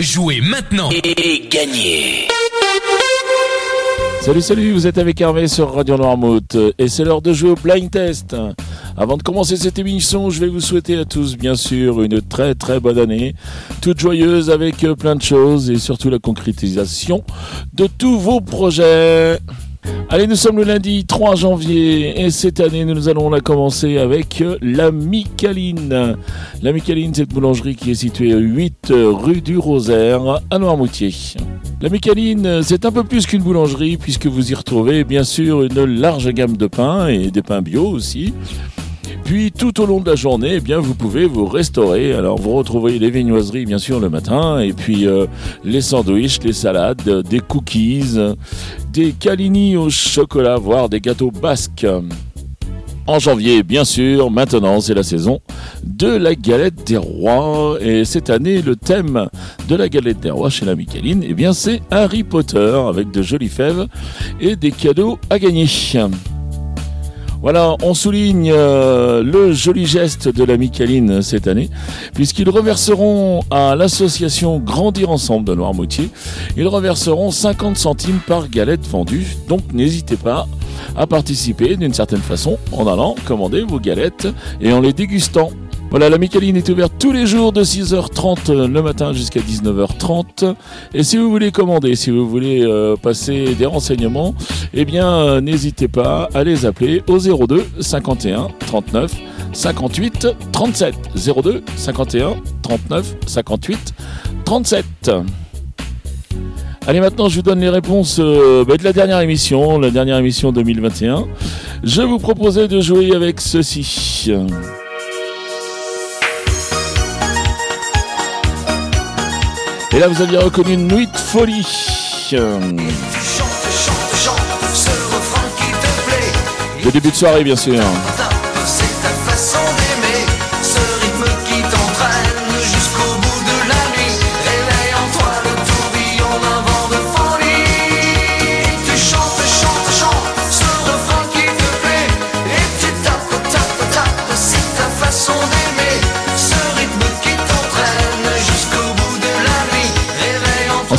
Jouez maintenant et gagnez Salut, salut, vous êtes avec Hervé sur Radio Noirmouth et c'est l'heure de jouer au blind test. Avant de commencer cette émission, je vais vous souhaiter à tous, bien sûr, une très très bonne année, toute joyeuse avec plein de choses et surtout la concrétisation de tous vos projets. Allez, nous sommes le lundi 3 janvier et cette année nous allons la commencer avec la Micaline. La Micaline, cette boulangerie qui est située à 8 rue du Rosaire à Noirmoutier. La Micaline, c'est un peu plus qu'une boulangerie puisque vous y retrouvez bien sûr une large gamme de pains et des pains bio aussi. Puis tout au long de la journée, eh bien, vous pouvez vous restaurer. Alors vous retrouvez les vignoiseries bien sûr le matin, et puis euh, les sandwichs, les salades, des cookies, des calini au chocolat, voire des gâteaux basques. En janvier, bien sûr, maintenant c'est la saison de la galette des rois. Et cette année, le thème de la galette des rois chez la Micheline, eh bien c'est Harry Potter avec de jolies fèves et des cadeaux à gagner. Voilà, on souligne euh, le joli geste de la Micaline cette année, puisqu'ils reverseront à l'association Grandir Ensemble de Noirmoutier, ils reverseront 50 centimes par galette vendue. Donc n'hésitez pas à participer d'une certaine façon en allant commander vos galettes et en les dégustant. Voilà, la Micaline est ouverte tous les jours de 6h30 le matin jusqu'à 19h30. Et si vous voulez commander, si vous voulez euh, passer des renseignements, eh bien, euh, n'hésitez pas à les appeler au 02 51 39 58 37. 02 51 39 58 37. Allez, maintenant, je vous donne les réponses euh, bah, de la dernière émission, la dernière émission 2021. Je vous proposais de jouer avec ceci. Et là, vous aviez reconnu une nuit de folie. Le début de soirée, bien sûr.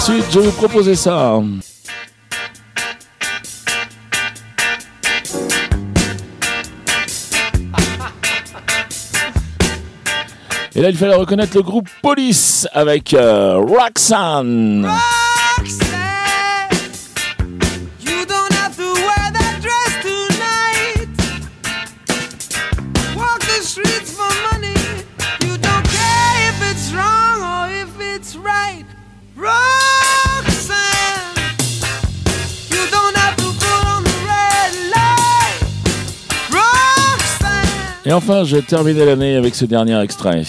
Ensuite, je vais vous proposer ça. Et là, il fallait reconnaître le groupe Police avec euh, Roxanne. Et enfin, je vais terminer l'année avec ce dernier extrait.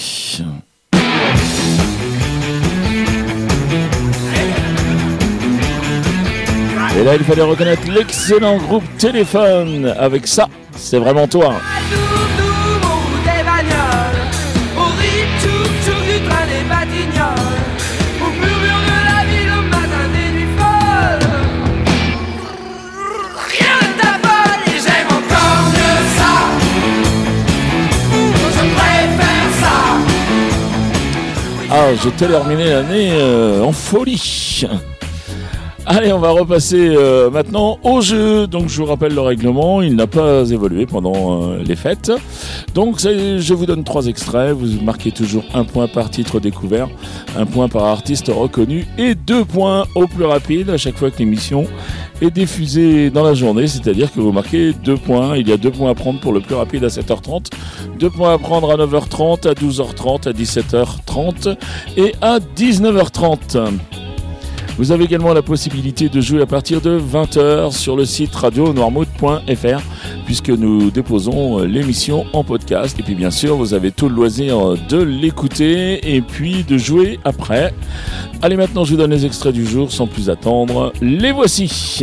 Et là, il fallait reconnaître l'excellent groupe Téléphone avec ça. C'est vraiment toi. J'ai terminé l'année euh, en folie. Allez, on va repasser euh, maintenant au jeu. Donc, je vous rappelle le règlement. Il n'a pas évolué pendant euh, les fêtes. Donc, je vous donne trois extraits. Vous marquez toujours un point par titre découvert, un point par artiste reconnu et deux points au plus rapide à chaque fois que l'émission est diffusée dans la journée. C'est-à-dire que vous marquez deux points. Il y a deux points à prendre pour le plus rapide à 7h30, deux points à prendre à 9h30, à 12h30, à 17h30 et à 19h30. Vous avez également la possibilité de jouer à partir de 20h sur le site radio-noirmouth.fr puisque nous déposons l'émission en podcast. Et puis bien sûr, vous avez tout le loisir de l'écouter et puis de jouer après. Allez, maintenant, je vous donne les extraits du jour sans plus attendre. Les voici.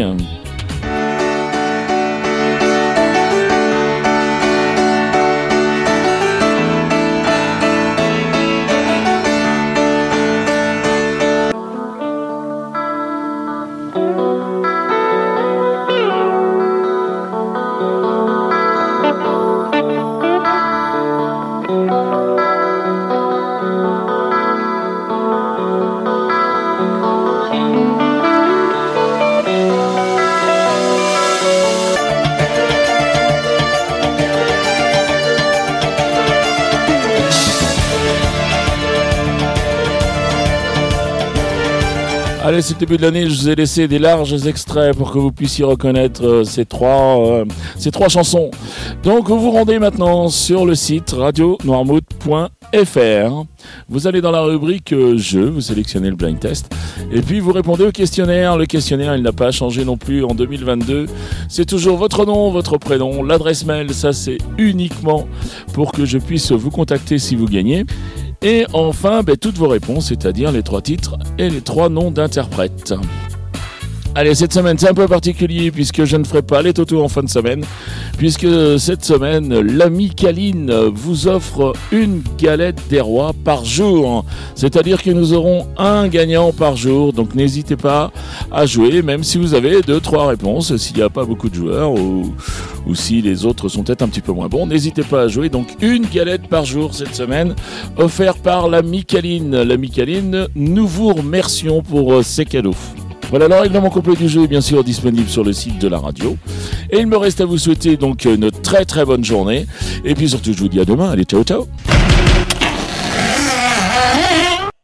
Allez, c'est le début de l'année, je vous ai laissé des larges extraits pour que vous puissiez reconnaître euh, ces trois, euh, ces trois chansons. Donc vous vous rendez maintenant sur le site radionoirmouth.fr. Vous allez dans la rubrique euh, jeu, vous sélectionnez le blind test et puis vous répondez au questionnaire. Le questionnaire, il n'a pas changé non plus en 2022. C'est toujours votre nom, votre prénom, l'adresse mail, ça c'est uniquement pour que je puisse vous contacter si vous gagnez. Et enfin, ben, toutes vos réponses, c'est-à-dire les trois titres et les trois noms d'interprètes. Allez, cette semaine, c'est un peu particulier puisque je ne ferai pas les totos en fin de semaine. Puisque cette semaine, l'ami Kaline vous offre une galette des rois par jour. C'est-à-dire que nous aurons un gagnant par jour. Donc n'hésitez pas à jouer, même si vous avez deux, trois réponses. S'il n'y a pas beaucoup de joueurs ou, ou si les autres sont peut-être un petit peu moins bons, n'hésitez pas à jouer. Donc une galette par jour cette semaine, offerte par l'ami Kaline. L'ami Kaline, nous vous remercions pour ces cadeaux. Voilà, le règlement complet du jeu est bien sûr disponible sur le site de la radio. Et il me reste à vous souhaiter donc une très très bonne journée. Et puis surtout, je vous dis à demain. Allez, ciao ciao